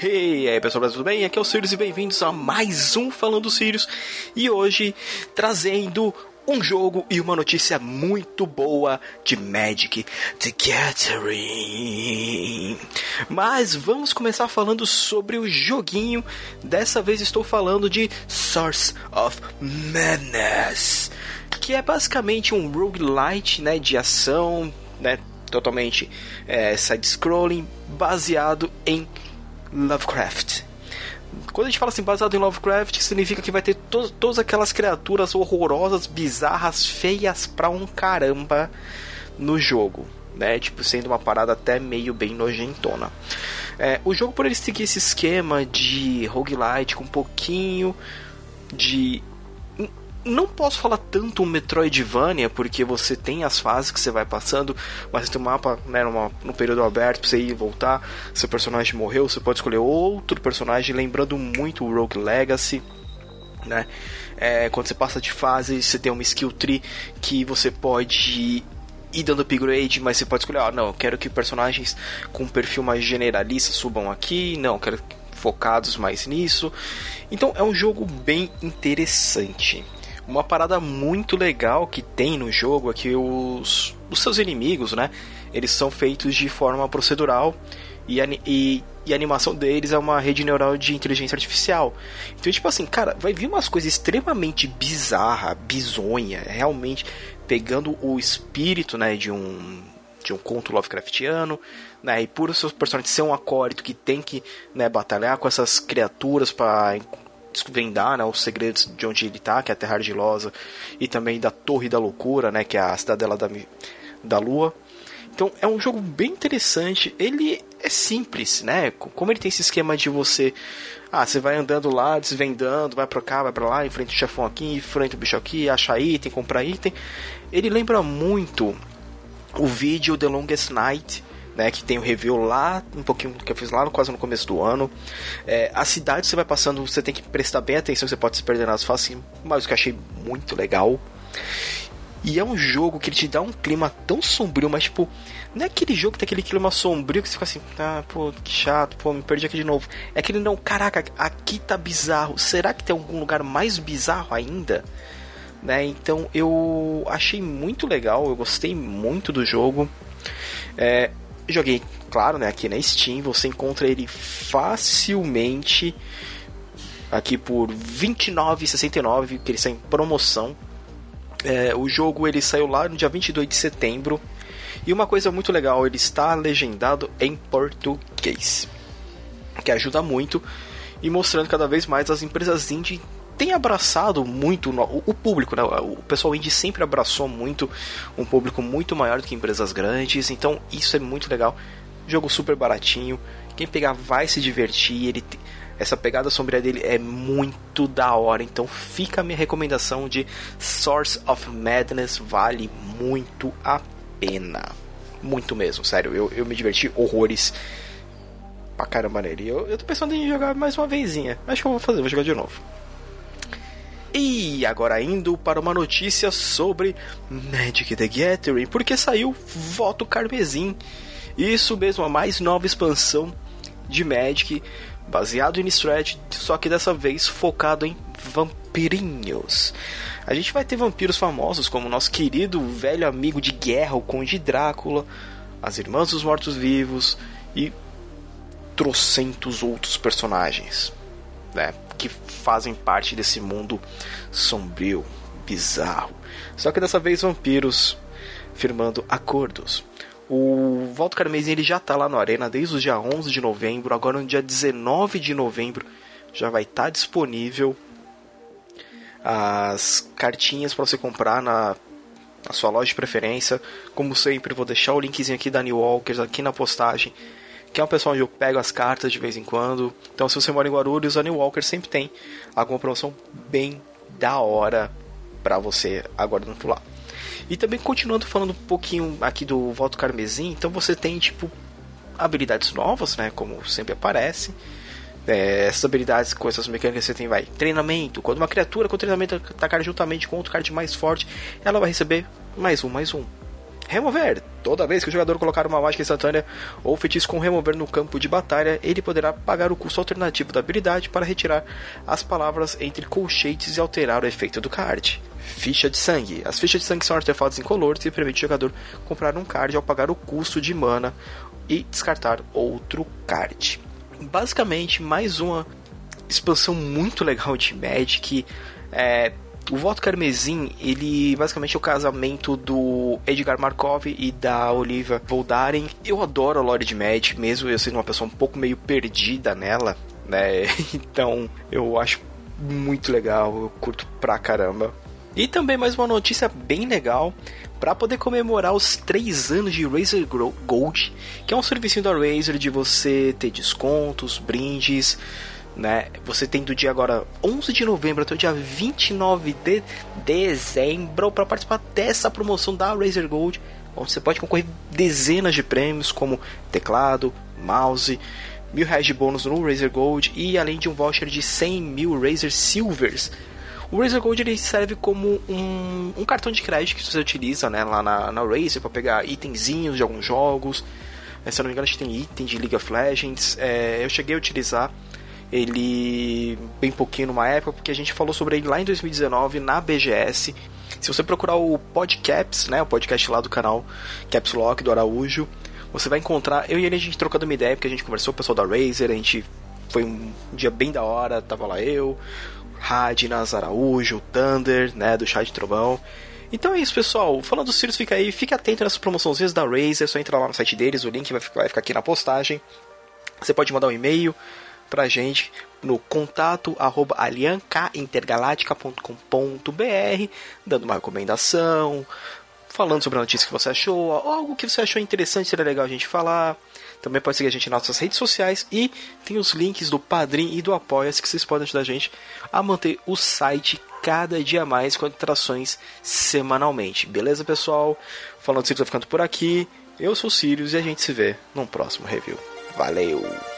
Hey, aí pessoal, tudo bem? Aqui é o Sirius e bem-vindos a mais um Falando Sirius e hoje trazendo um jogo e uma notícia muito boa de Magic the Gathering. Mas vamos começar falando sobre o joguinho. Dessa vez estou falando de Source of Madness, que é basicamente um roguelite, né, de ação, né, totalmente é, side-scrolling, baseado em Lovecraft. Quando a gente fala assim baseado em Lovecraft, significa que vai ter to todas aquelas criaturas horrorosas, bizarras, feias pra um caramba no jogo, né? Tipo, sendo uma parada até meio bem nojentona. É, o jogo, por ele seguir esse esquema de roguelite com um pouquinho de não posso falar tanto um Metroidvania, porque você tem as fases que você vai passando, mas você tem um mapa né, numa, num período aberto pra você ir e voltar. Seu personagem morreu, você pode escolher outro personagem, lembrando muito o Rogue Legacy. Né? É, quando você passa de fase, você tem uma skill tree que você pode ir dando upgrade, mas você pode escolher, ah, não, quero que personagens com perfil mais generalista subam aqui, não, quero focados mais nisso. Então é um jogo bem interessante. Uma parada muito legal que tem no jogo é que os, os seus inimigos, né? Eles são feitos de forma procedural e, e, e, a animação deles é uma rede neural de inteligência artificial. Então, tipo assim, cara, vai vir umas coisas extremamente bizarra, bizonha, realmente pegando o espírito, né, de um de um conto Lovecraftiano, né, e por o seu personagem ser um acólito que tem que né, batalhar com essas criaturas para desvendar né, os segredos de onde ele está, que é a Terra Argilosa, e também da Torre da Loucura, né, que é a cidadela da, da Lua. Então é um jogo bem interessante. Ele é simples, né? Como ele tem esse esquema de você, ah, você vai andando lá, desvendando, vai para cá, vai para lá, enfrenta o chefão aqui, enfrenta o bicho aqui, acha item, compra item. Ele lembra muito o vídeo The Longest Night né, que tem o review lá, um pouquinho que eu fiz lá quase no começo do ano. É, a cidade você vai passando, você tem que prestar bem atenção, você pode se perder nas faces, mas o que eu achei muito legal. E é um jogo que ele te dá um clima tão sombrio, mas tipo, não é aquele jogo que tem aquele clima sombrio que você fica assim, ah, pô, que chato, pô, me perdi aqui de novo. É aquele não, caraca, aqui tá bizarro. Será que tem algum lugar mais bizarro ainda? Né? Então eu achei muito legal, eu gostei muito do jogo. É, Joguei, claro, né, aqui na Steam, você encontra ele facilmente aqui por R$29,69, que ele está em promoção. É, o jogo ele saiu lá no dia 22 de setembro. E uma coisa muito legal, ele está legendado em português, que ajuda muito e mostrando cada vez mais as empresas indie tem abraçado muito o, o público, né? O pessoal indie sempre abraçou muito um público muito maior do que empresas grandes, então isso é muito legal. Jogo super baratinho, quem pegar vai se divertir, ele essa pegada sombria dele é muito da hora, então fica a minha recomendação de Source of Madness, vale muito a pena. Muito mesmo, sério, eu, eu me diverti horrores pra caramba nele. Eu, eu tô pensando em jogar mais uma vezinha. Acho que eu vou fazer, vou jogar de novo. E agora indo para uma notícia sobre Magic the Gathering, porque saiu Voto Carmesim. Isso mesmo, a mais nova expansão de Magic, baseado em Strat, só que dessa vez focado em vampirinhos. A gente vai ter vampiros famosos como nosso querido velho amigo de guerra, o Conde Drácula, as Irmãs dos Mortos-Vivos e trocentos outros personagens, né? que fazem parte desse mundo sombrio, bizarro. Só que dessa vez vampiros firmando acordos. O Volta Carmesim ele já está lá no Arena desde o dia 11 de novembro, agora no dia 19 de novembro já vai estar tá disponível as cartinhas para você comprar na, na sua loja de preferência. Como sempre, vou deixar o linkzinho aqui da New Walkers aqui na postagem que é um pessoal onde eu pego as cartas de vez em quando. Então, se você mora em Guarulhos, a New Walker sempre tem alguma promoção bem da hora para você aguardando por lá. E também continuando falando um pouquinho aqui do Voto Carmesim, então você tem tipo habilidades novas, né, como sempre aparece. É, essas habilidades com essas mecânicas você tem vai treinamento. Quando uma criatura com treinamento atacar juntamente com outro card mais forte, ela vai receber mais um, mais um. Remover. Toda vez que o jogador colocar uma mágica instantânea ou feitiço com remover no campo de batalha, ele poderá pagar o custo alternativo da habilidade para retirar as palavras entre colchetes e alterar o efeito do card. Ficha de sangue. As fichas de sangue são artefatos incolores e permite ao jogador comprar um card ao pagar o custo de mana e descartar outro card. Basicamente, mais uma expansão muito legal de Magic. É, o voto carmesim, ele basicamente é o casamento do Edgar Markov e da Olivia Voldaren. Eu adoro a lore de Magic, mesmo eu sendo uma pessoa um pouco meio perdida nela, né? Então eu acho muito legal, eu curto pra caramba. E também mais uma notícia bem legal para poder comemorar os 3 anos de Razer Gold, que é um serviço da Razer de você ter descontos, brindes, né? Você tem do dia agora 11 de novembro até o dia 29 de dezembro para participar dessa promoção da Razer Gold, onde você pode concorrer dezenas de prêmios como teclado, mouse, mil reais de bônus no Razer Gold e além de um voucher de 100 mil Razer Silvers. O Razer Gold ele serve como um, um cartão de crédito que você utiliza né, lá na, na Razer para pegar itenzinhos de alguns jogos. É, se eu não me engano, a gente tem item de League of Legends. É, eu cheguei a utilizar ele bem pouquinho numa época, porque a gente falou sobre ele lá em 2019 na BGS. Se você procurar o Podcaps, né, o podcast lá do canal Caps Lock do Araújo, você vai encontrar eu e ele a gente trocando uma ideia, porque a gente conversou com o pessoal da Razer, a gente foi um dia bem da hora, tava lá eu, Radnas, Araújo, Thunder, né, do Chá de Trovão. Então é isso, pessoal. Falando dos Sirius, fica aí, fique atento nessas promoções da Razer, é só entrar lá no site deles, o link vai ficar aqui na postagem. Você pode mandar um e-mail pra gente no contato arroba aliancaintergaláctica.com.br, dando uma recomendação, falando sobre a notícia que você achou, algo que você achou interessante, seria legal a gente falar. Também pode seguir a gente nas nossas redes sociais e tem os links do Padrim e do Apoia-se que vocês podem ajudar a gente a manter o site cada dia mais com atrações semanalmente. Beleza, pessoal? Falando de Sirius, ficando por aqui. Eu sou o Sirius e a gente se vê num próximo review. Valeu!